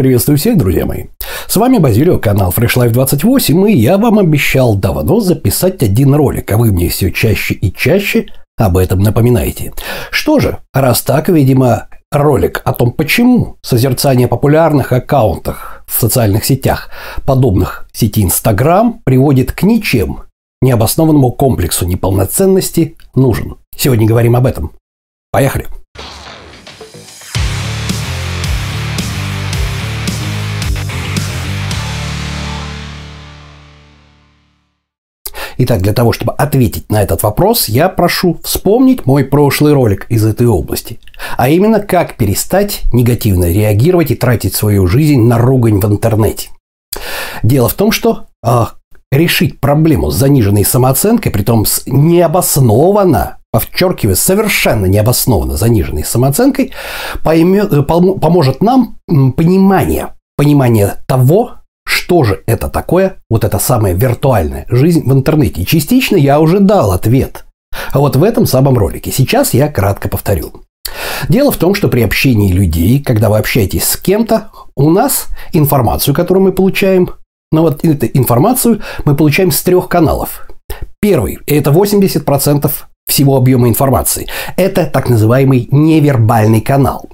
Приветствую всех, друзья мои. С вами Базилио, канал Fresh Life 28, и я вам обещал давно записать один ролик, а вы мне все чаще и чаще об этом напоминаете. Что же, раз так, видимо, ролик о том, почему созерцание популярных аккаунтах в социальных сетях, подобных сети Инстаграм, приводит к ничем необоснованному комплексу неполноценности, нужен. Сегодня говорим об этом. Поехали! Итак, для того, чтобы ответить на этот вопрос, я прошу вспомнить мой прошлый ролик из этой области. А именно, как перестать негативно реагировать и тратить свою жизнь на ругань в интернете. Дело в том, что э, решить проблему с заниженной самооценкой, при том с необоснованно, подчеркиваю, совершенно необоснованно заниженной самооценкой, поймет, поможет нам понимание, понимание того, что же это такое, вот эта самая виртуальная жизнь в интернете. Частично я уже дал ответ. А вот в этом самом ролике. Сейчас я кратко повторю. Дело в том, что при общении людей, когда вы общаетесь с кем-то, у нас информацию, которую мы получаем, но вот эту информацию мы получаем с трех каналов. Первый – это 80% всего объема информации. Это так называемый невербальный канал.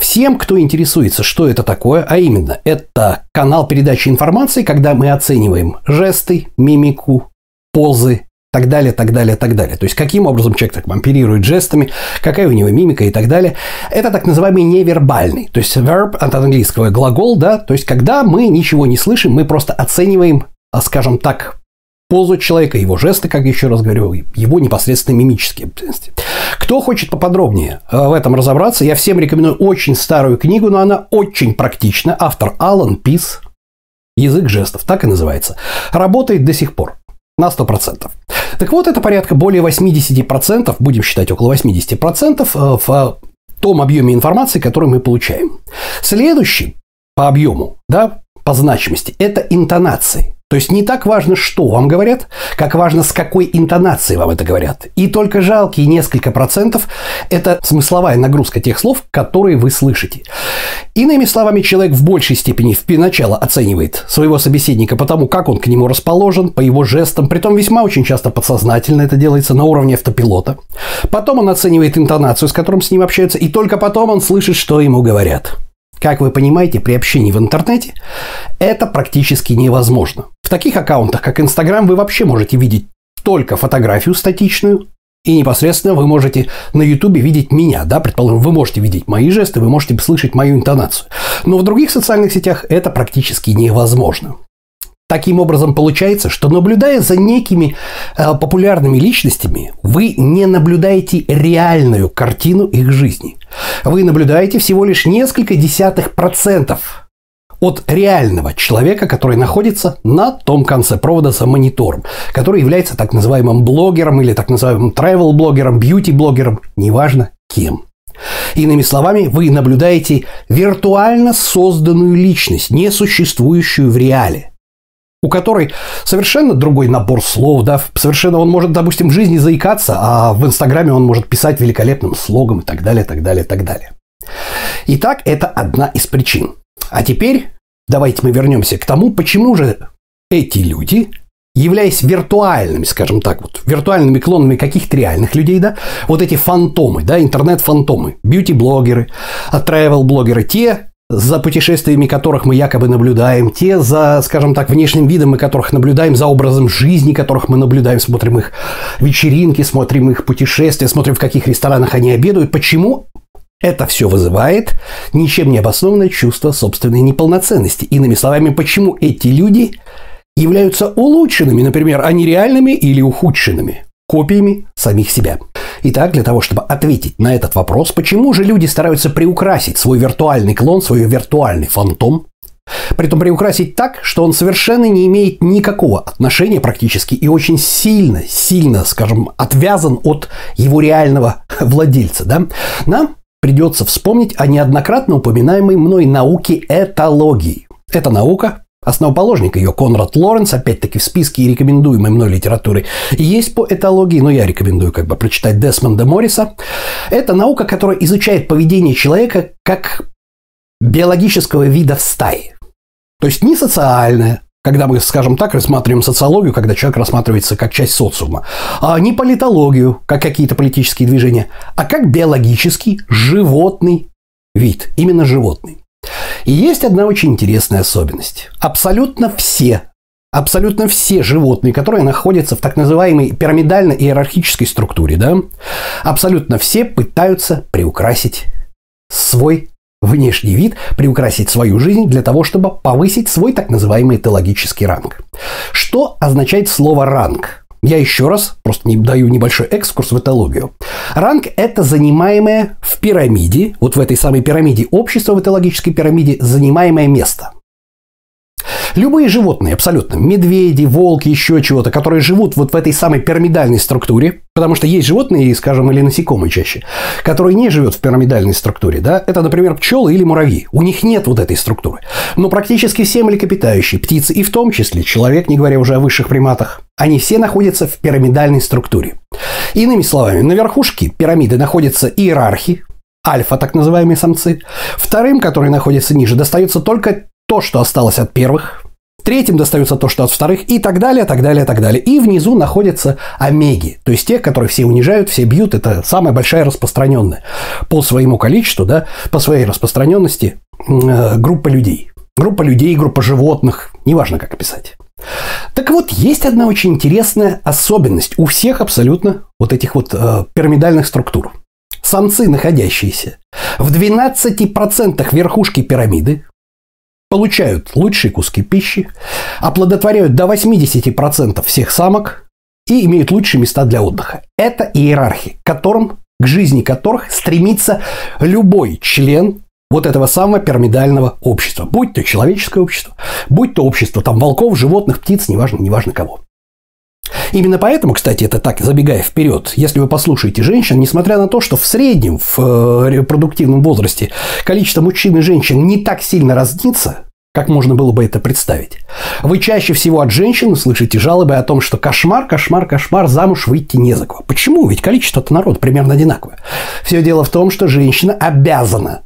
Всем, кто интересуется, что это такое, а именно, это канал передачи информации, когда мы оцениваем жесты, мимику, позы, так далее, так далее, так далее. То есть, каким образом человек так оперирует жестами, какая у него мимика и так далее. Это так называемый невербальный. То есть, verb от английского глагол, да, то есть, когда мы ничего не слышим, мы просто оцениваем, а, скажем так, позу человека, его жесты, как еще раз говорю, его непосредственно мимические обязанности. Кто хочет поподробнее э, в этом разобраться, я всем рекомендую очень старую книгу, но она очень практична. Автор Алан Пис «Язык жестов», так и называется. Работает до сих пор на 100%. Так вот, это порядка более 80%, будем считать около 80% э, в том объеме информации, который мы получаем. Следующий по объему, да, по значимости, это интонации. То есть не так важно, что вам говорят, как важно, с какой интонацией вам это говорят. И только жалкие несколько процентов – это смысловая нагрузка тех слов, которые вы слышите. Иными словами, человек в большей степени в начало оценивает своего собеседника по тому, как он к нему расположен, по его жестам, притом весьма очень часто подсознательно это делается на уровне автопилота. Потом он оценивает интонацию, с которым с ним общаются, и только потом он слышит, что ему говорят. Как вы понимаете, при общении в интернете это практически невозможно. В таких аккаунтах, как Инстаграм, вы вообще можете видеть только фотографию статичную, и непосредственно вы можете на Ютубе видеть меня, да, предположим, вы можете видеть мои жесты, вы можете слышать мою интонацию. Но в других социальных сетях это практически невозможно. Таким образом, получается, что наблюдая за некими э, популярными личностями, вы не наблюдаете реальную картину их жизни. Вы наблюдаете всего лишь несколько десятых процентов от реального человека, который находится на том конце провода за монитором, который является так называемым блогером или так называемым travel-блогером, бьюти-блогером, неважно кем. Иными словами, вы наблюдаете виртуально созданную личность, не существующую в реале у которой совершенно другой набор слов, да, совершенно он может, допустим, в жизни заикаться, а в Инстаграме он может писать великолепным слогом и так далее, так далее, так далее. Итак, это одна из причин. А теперь давайте мы вернемся к тому, почему же эти люди, являясь виртуальными, скажем так, вот, виртуальными клонами каких-то реальных людей, да, вот эти фантомы, да, интернет-фантомы, бьюти-блогеры, travel-блогеры, те, за путешествиями которых мы якобы наблюдаем, те за, скажем так, внешним видом мы которых наблюдаем, за образом жизни которых мы наблюдаем, смотрим их вечеринки, смотрим их путешествия, смотрим, в каких ресторанах они обедают. Почему? Это все вызывает ничем не обоснованное чувство собственной неполноценности. Иными словами, почему эти люди являются улучшенными, например, а не реальными или ухудшенными копиями самих себя. Итак, для того, чтобы ответить на этот вопрос, почему же люди стараются приукрасить свой виртуальный клон, свой виртуальный фантом, Притом приукрасить так, что он совершенно не имеет никакого отношения практически и очень сильно, сильно, скажем, отвязан от его реального владельца. Да? Нам придется вспомнить о неоднократно упоминаемой мной науке этологии. Эта наука Основоположник ее Конрад Лоренс, опять-таки в списке рекомендуемой мной литературы, есть по этологии, но я рекомендую как бы прочитать Десмонда Морриса. Это наука, которая изучает поведение человека как биологического вида в стае. То есть не социальное, когда мы, скажем так, рассматриваем социологию, когда человек рассматривается как часть социума, а не политологию, как какие-то политические движения, а как биологический животный вид, именно животный. И есть одна очень интересная особенность. Абсолютно все, абсолютно все животные, которые находятся в так называемой пирамидально-иерархической структуре, да, абсолютно все пытаются приукрасить свой внешний вид, приукрасить свою жизнь для того, чтобы повысить свой так называемый этологический ранг. Что означает слово «ранг»? Я еще раз просто не даю небольшой экскурс в этологию. Ранг – это занимаемое в пирамиде, вот в этой самой пирамиде общества, в этологической пирамиде, занимаемое место – Любые животные, абсолютно, медведи, волки, еще чего-то, которые живут вот в этой самой пирамидальной структуре, потому что есть животные, скажем, или насекомые чаще, которые не живут в пирамидальной структуре, да, это, например, пчелы или муравьи. У них нет вот этой структуры. Но практически все млекопитающие, птицы и в том числе человек, не говоря уже о высших приматах, они все находятся в пирамидальной структуре. Иными словами, на верхушке пирамиды находятся иерархи, альфа, так называемые самцы. Вторым, которые находятся ниже, достается только то, что осталось от первых, третьим достается то, что от вторых, и так далее, так далее, так далее. И внизу находятся омеги, то есть те, которые все унижают, все бьют, это самая большая распространенная по своему количеству, да, по своей распространенности э, группа людей. Группа людей, группа животных, неважно как описать. Так вот, есть одна очень интересная особенность у всех абсолютно вот этих вот э, пирамидальных структур. Самцы, находящиеся в 12% верхушки пирамиды, получают лучшие куски пищи, оплодотворяют до 80% всех самок и имеют лучшие места для отдыха. Это иерархи, которым, к жизни которых стремится любой член вот этого самого пирамидального общества. Будь то человеческое общество, будь то общество там волков, животных, птиц, неважно, неважно кого. Именно поэтому, кстати, это так, забегая вперед, если вы послушаете женщин, несмотря на то, что в среднем в э, репродуктивном возрасте количество мужчин и женщин не так сильно разнится, как можно было бы это представить? Вы чаще всего от женщин слышите жалобы о том, что кошмар, кошмар, кошмар, замуж выйти не за кого. Почему? Ведь количество-то народа примерно одинаковое. Все дело в том, что женщина обязана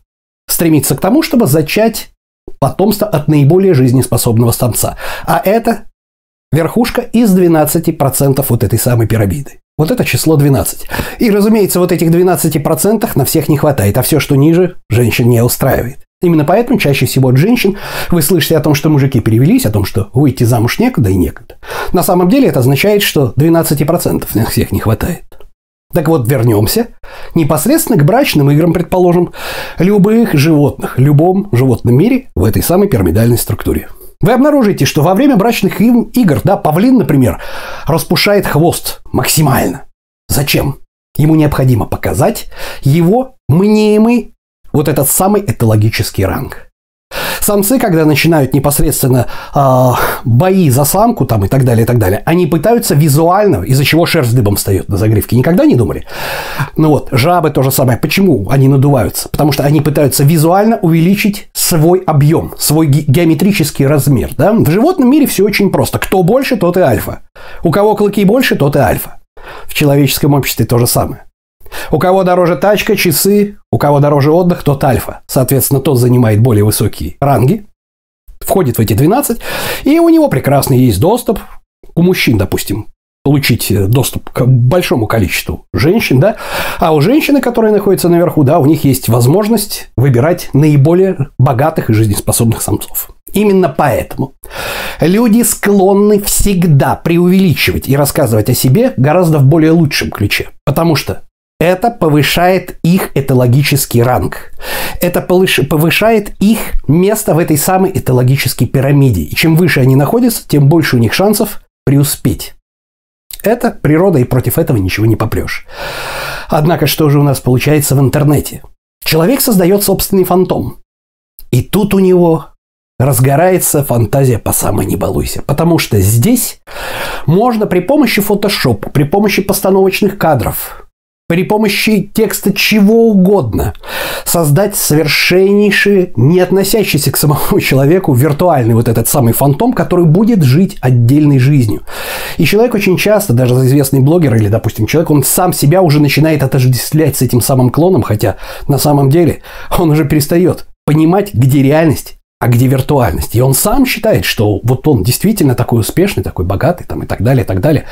стремиться к тому, чтобы зачать потомство от наиболее жизнеспособного самца. А это верхушка из 12% вот этой самой пирамиды. Вот это число 12. И, разумеется, вот этих 12% на всех не хватает, а все, что ниже, женщин не устраивает. Именно поэтому чаще всего от женщин вы слышите о том, что мужики перевелись, о том, что выйти замуж некуда и некогда. На самом деле это означает, что 12% на всех не хватает. Так вот, вернемся непосредственно к брачным играм, предположим, любых животных, любом животном мире в этой самой пирамидальной структуре. Вы обнаружите, что во время брачных игр, да, павлин, например, распушает хвост максимально. Зачем? Ему необходимо показать его мнимый вот этот самый этологический ранг. Самцы, когда начинают непосредственно э, бои за самку там и так далее, и так далее, они пытаются визуально, из-за чего шерсть дыбом встает на загривке. Никогда не думали? Ну вот, жабы то же самое. Почему они надуваются? Потому что они пытаются визуально увеличить свой объем, свой геометрический размер. Да? В животном мире все очень просто. Кто больше, тот и альфа. У кого клыки больше, тот и альфа. В человеческом обществе то же самое. У кого дороже тачка, часы, у кого дороже отдых, тот альфа. Соответственно, тот занимает более высокие ранги, входит в эти 12, и у него прекрасный есть доступ. У мужчин, допустим, получить доступ к большому количеству женщин, да, а у женщины, которые находятся наверху, да, у них есть возможность выбирать наиболее богатых и жизнеспособных самцов. Именно поэтому люди склонны всегда преувеличивать и рассказывать о себе гораздо в более лучшем ключе. Потому что это повышает их этологический ранг. Это повышает их место в этой самой этологической пирамиде. И чем выше они находятся, тем больше у них шансов преуспеть. Это природа, и против этого ничего не попрешь. Однако, что же у нас получается в интернете? Человек создает собственный фантом. И тут у него разгорается фантазия по самой не балуйся. Потому что здесь можно при помощи фотошопа, при помощи постановочных кадров, при помощи текста чего угодно создать совершеннейший, не относящийся к самому человеку, виртуальный вот этот самый фантом, который будет жить отдельной жизнью. И человек очень часто, даже известный блогер или, допустим, человек, он сам себя уже начинает отождествлять с этим самым клоном, хотя на самом деле он уже перестает понимать, где реальность, а где виртуальность. И он сам считает, что вот он действительно такой успешный, такой богатый там, и так далее, и так далее.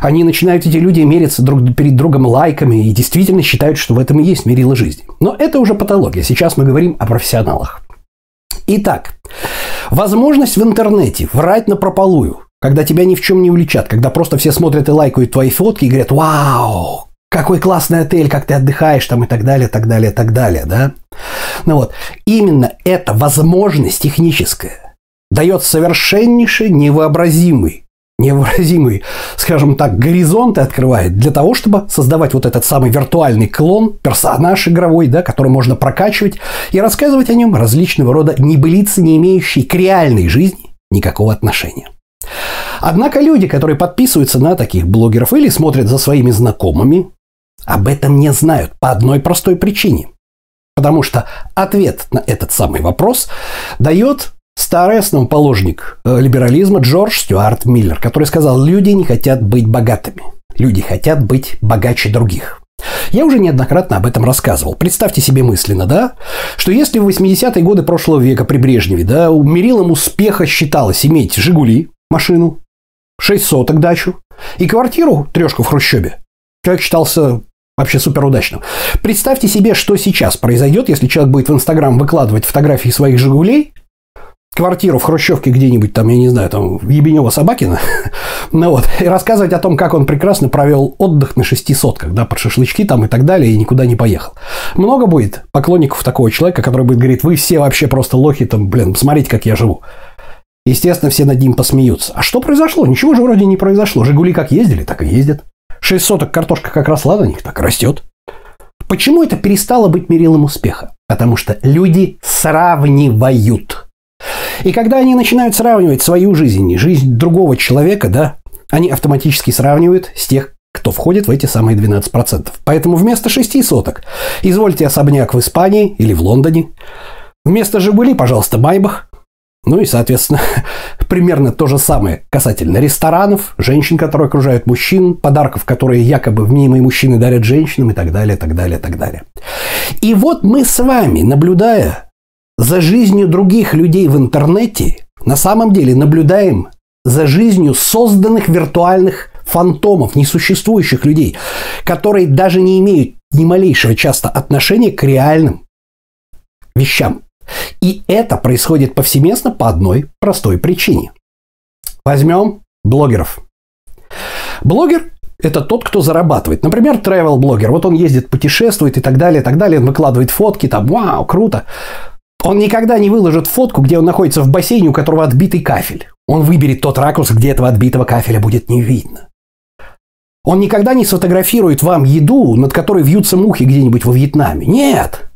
Они начинают, эти люди, мериться друг перед другом лайками и действительно считают, что в этом и есть мерило жизни. Но это уже патология. Сейчас мы говорим о профессионалах. Итак, возможность в интернете врать на прополую, когда тебя ни в чем не уличат, когда просто все смотрят и лайкают твои фотки и говорят «Вау, какой классный отель, как ты отдыхаешь там и так далее, так далее, так далее, да? Ну вот, именно эта возможность техническая дает совершеннейший невообразимый невыразимый, скажем так, горизонты открывает для того, чтобы создавать вот этот самый виртуальный клон, персонаж игровой, да, который можно прокачивать и рассказывать о нем различного рода небылицы, не имеющие к реальной жизни никакого отношения. Однако люди, которые подписываются на таких блогеров или смотрят за своими знакомыми, об этом не знают по одной простой причине. Потому что ответ на этот самый вопрос дает старый основоположник э, либерализма Джордж Стюарт Миллер, который сказал, люди не хотят быть богатыми, люди хотят быть богаче других. Я уже неоднократно об этом рассказывал. Представьте себе мысленно, да, что если в 80-е годы прошлого века при Брежневе, да, мерилом успеха считалось иметь «Жигули», машину, 6 соток дачу и квартиру, трешку в Хрущебе, человек считался вообще супер удачным. Представьте себе, что сейчас произойдет, если человек будет в Инстаграм выкладывать фотографии своих «Жигулей», квартиру в Хрущевке где-нибудь там, я не знаю, там, в Ебенево-Собакино, ну вот, и рассказывать о том, как он прекрасно провел отдых на шести сотках, да, под шашлычки там и так далее, и никуда не поехал. Много будет поклонников такого человека, который будет говорить, вы все вообще просто лохи, там, блин, смотрите, как я живу. Естественно, все над ним посмеются. А что произошло? Ничего же вроде не произошло. Жигули как ездили, так и ездят. Шесть соток картошка как росла на них, так растет. Почему это перестало быть мерилом успеха? Потому что люди сравнивают. И когда они начинают сравнивать свою жизнь и жизнь другого человека, да, они автоматически сравнивают с тех, кто входит в эти самые 12%. Поэтому вместо шести соток извольте особняк в Испании или в Лондоне. Вместо «Жигули», пожалуйста, «Майбах». Ну и, соответственно, примерно то же самое касательно ресторанов, женщин, которые окружают мужчин, подарков, которые якобы мнимые мужчины дарят женщинам и так далее, так далее, так далее. И вот мы с вами, наблюдая за жизнью других людей в интернете, на самом деле наблюдаем за жизнью созданных виртуальных фантомов, несуществующих людей, которые даже не имеют ни малейшего часто отношения к реальным вещам. И это происходит повсеместно по одной простой причине. Возьмем блогеров. Блогер – это тот, кто зарабатывает. Например, travel блогер. Вот он ездит, путешествует и так далее, и так далее. Он выкладывает фотки, там, вау, круто. Он никогда не выложит фотку, где он находится в бассейне, у которого отбитый кафель. Он выберет тот ракурс, где этого отбитого кафеля будет не видно. Он никогда не сфотографирует вам еду, над которой вьются мухи где-нибудь во Вьетнаме. Нет.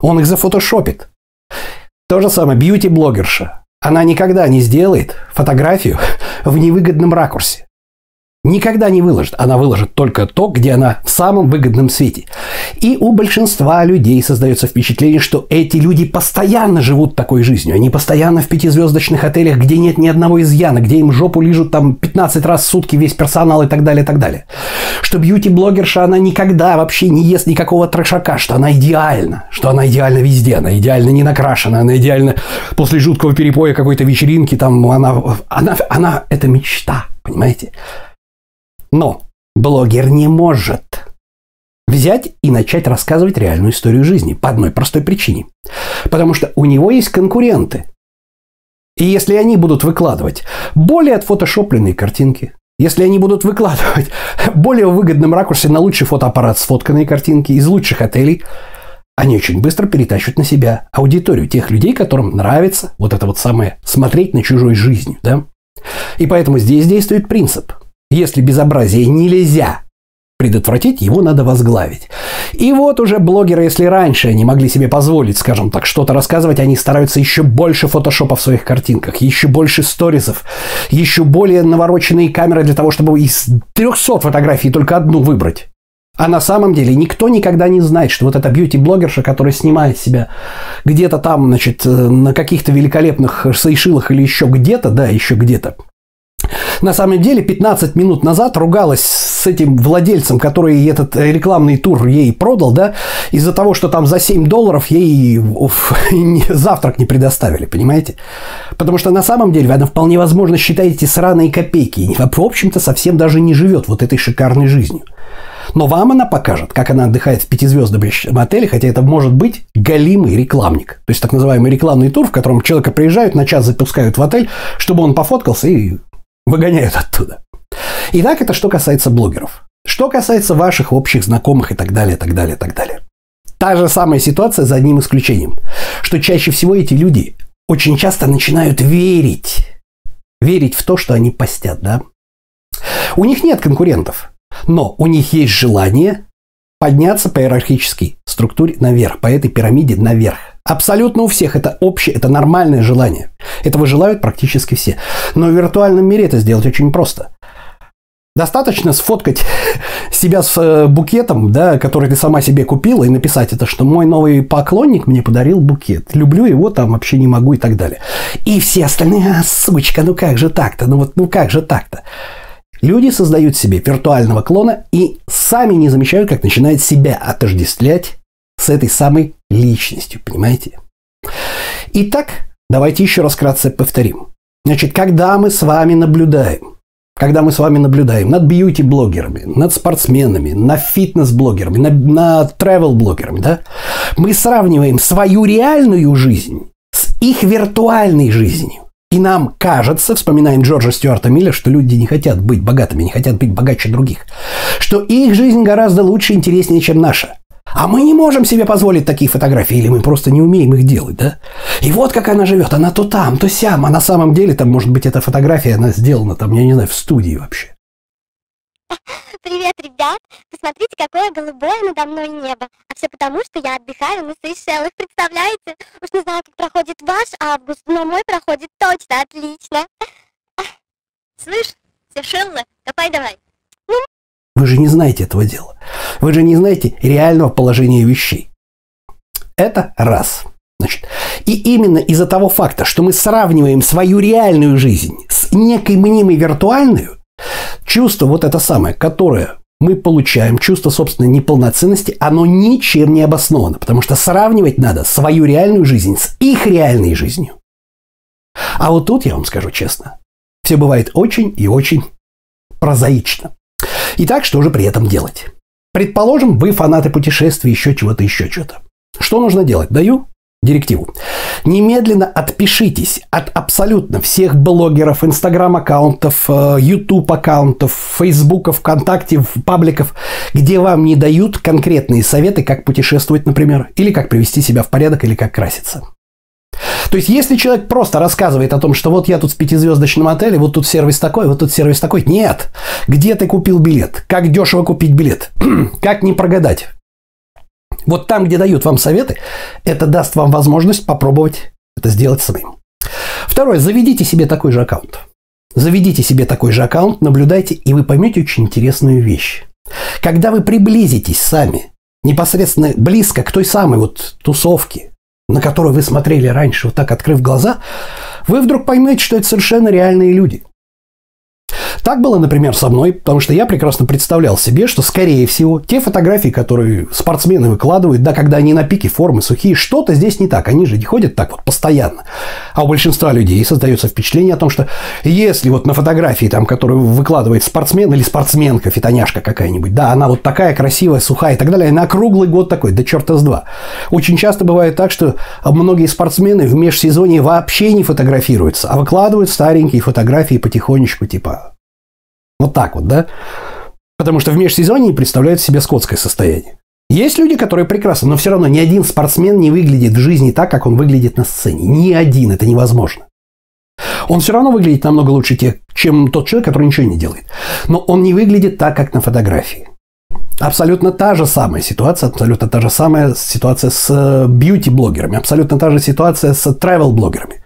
Он их зафотошопит. То же самое бьюти-блогерша. Она никогда не сделает фотографию в невыгодном ракурсе. Никогда не выложит. Она выложит только то, где она в самом выгодном свете. И у большинства людей создается впечатление, что эти люди постоянно живут такой жизнью. Они постоянно в пятизвездочных отелях, где нет ни одного изъяна, где им жопу лижут там 15 раз в сутки весь персонал и так далее, и так далее. Что бьюти-блогерша, она никогда вообще не ест никакого трешака, что она идеальна, что она идеальна везде, она идеально не накрашена, она идеально после жуткого перепоя какой-то вечеринки, там она, она, она, это мечта, понимаете? Но блогер не может взять и начать рассказывать реальную историю жизни по одной простой причине. Потому что у него есть конкуренты. И если они будут выкладывать более отфотошопленные картинки, если они будут выкладывать более выгодном ракурсе на лучший фотоаппарат сфотканные картинки из лучших отелей, они очень быстро перетащат на себя аудиторию тех людей, которым нравится вот это вот самое смотреть на чужой жизнью, да? И поэтому здесь действует принцип. Если безобразие нельзя предотвратить, его надо возглавить. И вот уже блогеры, если раньше они могли себе позволить, скажем так, что-то рассказывать, они стараются еще больше фотошопа в своих картинках, еще больше сторисов, еще более навороченные камеры для того, чтобы из 300 фотографий только одну выбрать. А на самом деле никто никогда не знает, что вот эта бьюти-блогерша, которая снимает себя где-то там, значит, на каких-то великолепных сейшилах или еще где-то, да, еще где-то, на самом деле 15 минут назад ругалась с этим владельцем, который этот рекламный тур ей продал, да, из-за того, что там за 7 долларов ей уф, завтрак не предоставили, понимаете? Потому что на самом деле она вполне возможно считает эти сраные копейки и, в общем-то, совсем даже не живет вот этой шикарной жизнью. Но вам она покажет, как она отдыхает в пятизвездном отеле, хотя это может быть галимый рекламник. То есть так называемый рекламный тур, в котором человека приезжают, на час запускают в отель, чтобы он пофоткался и выгоняют оттуда. Итак, это что касается блогеров. Что касается ваших общих знакомых и так далее, так далее, так далее. Та же самая ситуация за одним исключением, что чаще всего эти люди очень часто начинают верить, верить в то, что они постят, да? У них нет конкурентов, но у них есть желание подняться по иерархической структуре наверх, по этой пирамиде наверх. Абсолютно у всех это общее, это нормальное желание. Этого желают практически все. Но в виртуальном мире это сделать очень просто. Достаточно сфоткать себя с э, букетом, да, который ты сама себе купила, и написать это, что мой новый поклонник мне подарил букет. Люблю его, там вообще не могу и так далее. И все остальные, а, сучка, ну как же так-то, ну вот, ну как же так-то. Люди создают себе виртуального клона и сами не замечают, как начинают себя отождествлять с этой самой личностью, понимаете? Итак, давайте еще раз кратко повторим. Значит, когда мы с вами наблюдаем, когда мы с вами наблюдаем над бьюти-блогерами, над спортсменами, над фитнес-блогерами, над, над travel-блогерами, да, мы сравниваем свою реальную жизнь с их виртуальной жизнью. И нам кажется, вспоминаем Джорджа Стюарта Милля, что люди не хотят быть богатыми, не хотят быть богаче других. Что их жизнь гораздо лучше и интереснее, чем наша. А мы не можем себе позволить такие фотографии, или мы просто не умеем их делать, да? И вот как она живет, она то там, то сям, а на самом деле там, может быть, эта фотография, она сделана там, я не знаю, в студии вообще. Привет, ребят! Посмотрите, какое голубое надо мной небо. А все потому, что я отдыхаю на Сейшелах, представляете? Уж не знаю, как проходит ваш август, но мой проходит точно отлично. Слышь, Сейшеллы, давай давай. Вы же не знаете этого дела. Вы же не знаете реального положения вещей. Это раз. Значит, и именно из-за того факта, что мы сравниваем свою реальную жизнь с некой мнимой виртуальную, чувство вот это самое, которое мы получаем, чувство собственной неполноценности, оно ничем не обосновано, потому что сравнивать надо свою реальную жизнь с их реальной жизнью. А вот тут, я вам скажу честно, все бывает очень и очень прозаично. Итак, что же при этом делать? Предположим, вы фанаты путешествий, еще чего-то, еще что-то. Что нужно делать? Даю директиву. Немедленно отпишитесь от абсолютно всех блогеров, инстаграм-аккаунтов, э, фейсбуков, ВКонтакте, пабликов, где вам не дают конкретные советы, как путешествовать, например, или как привести себя в порядок, или как краситься. То есть, если человек просто рассказывает о том, что вот я тут в пятизвездочном отеле, вот тут сервис такой, вот тут сервис такой, нет. Где ты купил билет? Как дешево купить билет? как не прогадать? Вот там, где дают вам советы, это даст вам возможность попробовать это сделать самим. Второе. Заведите себе такой же аккаунт. Заведите себе такой же аккаунт, наблюдайте, и вы поймете очень интересную вещь. Когда вы приблизитесь сами непосредственно близко к той самой вот тусовке, на которую вы смотрели раньше, вот так открыв глаза, вы вдруг поймете, что это совершенно реальные люди – так было, например, со мной, потому что я прекрасно представлял себе, что, скорее всего, те фотографии, которые спортсмены выкладывают, да, когда они на пике формы сухие, что-то здесь не так. Они же не ходят так вот постоянно. А у большинства людей создается впечатление о том, что если вот на фотографии, там, которую выкладывает спортсмен или спортсменка, фитоняшка какая-нибудь, да, она вот такая красивая, сухая и так далее, на круглый год такой, да черта с два. Очень часто бывает так, что многие спортсмены в межсезонье вообще не фотографируются, а выкладывают старенькие фотографии потихонечку, типа вот так вот, да? Потому что в межсезонье представляют себе скотское состояние. Есть люди, которые прекрасны, но все равно ни один спортсмен не выглядит в жизни так, как он выглядит на сцене. Ни один, это невозможно. Он все равно выглядит намного лучше, тех, чем тот человек, который ничего не делает. Но он не выглядит так, как на фотографии. Абсолютно та же самая ситуация, абсолютно та же самая ситуация с э, бьюти-блогерами, абсолютно та же ситуация с travel-блогерами.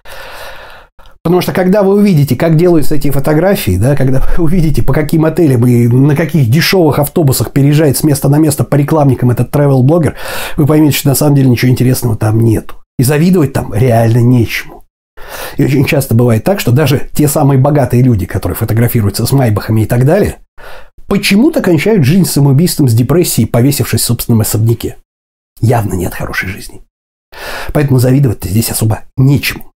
Потому что когда вы увидите, как делаются эти фотографии, да, когда вы увидите, по каким отелям и на каких дешевых автобусах переезжает с места на место по рекламникам этот travel-блогер, вы поймете, что на самом деле ничего интересного там нет. И завидовать там реально нечему. И очень часто бывает так, что даже те самые богатые люди, которые фотографируются с майбахами и так далее, почему-то кончают жизнь самоубийством с депрессией, повесившись в собственном особняке. Явно нет хорошей жизни. Поэтому завидовать здесь особо нечему.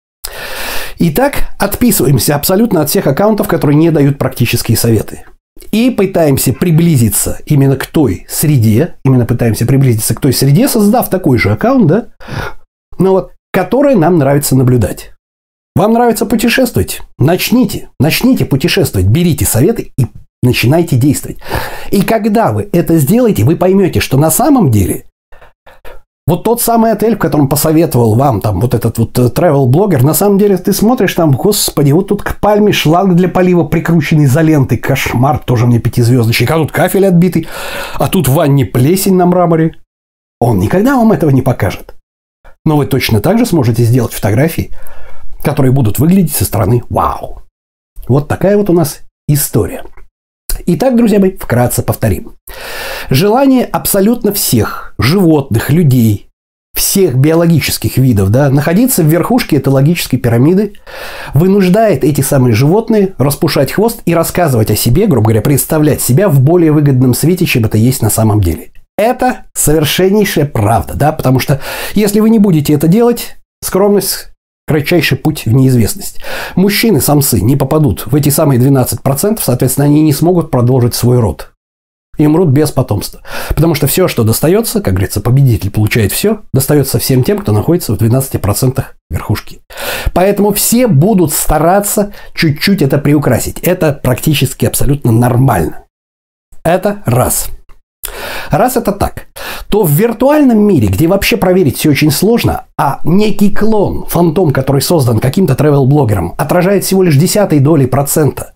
Итак, отписываемся абсолютно от всех аккаунтов, которые не дают практические советы. И пытаемся приблизиться именно к той среде, именно пытаемся приблизиться к той среде, создав такой же аккаунт, да, но вот, который нам нравится наблюдать. Вам нравится путешествовать? Начните, начните путешествовать, берите советы и начинайте действовать. И когда вы это сделаете, вы поймете, что на самом деле вот тот самый отель, в котором посоветовал вам там вот этот вот э, travel-блогер, на самом деле ты смотришь там, господи, вот тут к пальме шланг для полива прикрученный за лентой, кошмар, тоже мне пятизвездочник, а тут кафель отбитый, а тут в ванне плесень на мраморе. Он никогда вам этого не покажет. Но вы точно так же сможете сделать фотографии, которые будут выглядеть со стороны «Вау!». Вот такая вот у нас история. Итак, друзья мои, вкратце повторим. Желание абсолютно всех животных, людей, всех биологических видов, да, находиться в верхушке этологической пирамиды, вынуждает эти самые животные распушать хвост и рассказывать о себе, грубо говоря, представлять себя в более выгодном свете, чем это есть на самом деле. Это совершеннейшая правда, да, потому что если вы не будете это делать, скромность кратчайший путь в неизвестность. Мужчины, самцы, не попадут в эти самые 12%, соответственно, они не смогут продолжить свой род. И умрут без потомства. Потому что все, что достается, как говорится, победитель получает все, достается всем тем, кто находится в 12% верхушки. Поэтому все будут стараться чуть-чуть это приукрасить. Это практически абсолютно нормально. Это раз. Раз это так, то в виртуальном мире, где вообще проверить все очень сложно, а некий клон, фантом, который создан каким-то travel-блогером, отражает всего лишь десятой доли процента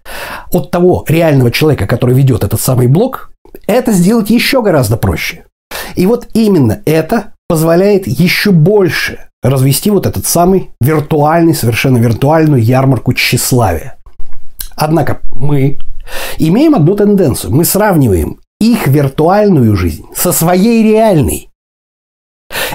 от того реального человека, который ведет этот самый блог, это сделать еще гораздо проще. И вот именно это позволяет еще больше развести вот этот самый виртуальный, совершенно виртуальную ярмарку тщеславия. Однако мы имеем одну тенденцию. Мы сравниваем их виртуальную жизнь со своей реальной.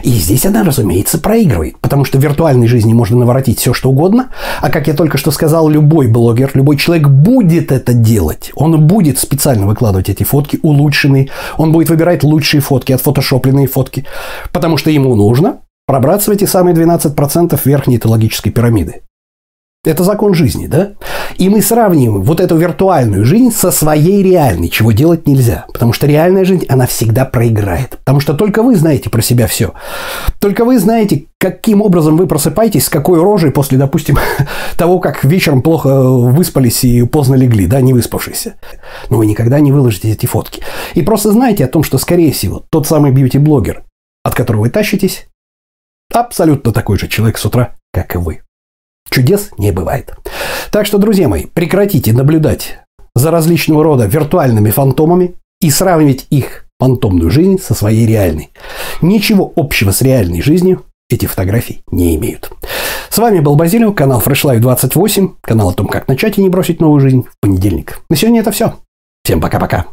И здесь она, разумеется, проигрывает, потому что в виртуальной жизни можно наворотить все, что угодно, а, как я только что сказал, любой блогер, любой человек будет это делать. Он будет специально выкладывать эти фотки улучшенные, он будет выбирать лучшие фотки, отфотошопленные фотки, потому что ему нужно пробраться в эти самые 12% верхней этологической пирамиды. Это закон жизни, да? И мы сравниваем вот эту виртуальную жизнь со своей реальной, чего делать нельзя. Потому что реальная жизнь, она всегда проиграет. Потому что только вы знаете про себя все. Только вы знаете, каким образом вы просыпаетесь, с какой рожей после, допустим, того, как вечером плохо выспались и поздно легли, да, не выспавшиеся. Но вы никогда не выложите эти фотки. И просто знаете о том, что, скорее всего, тот самый бьюти-блогер, от которого вы тащитесь, абсолютно такой же человек с утра, как и вы. Чудес не бывает. Так что, друзья мои, прекратите наблюдать за различного рода виртуальными фантомами и сравнивать их фантомную жизнь со своей реальной. Ничего общего с реальной жизнью эти фотографии не имеют. С вами был Базилио, канал Fresh Life 28, канал о том, как начать и не бросить новую жизнь в понедельник. На сегодня это все. Всем пока-пока.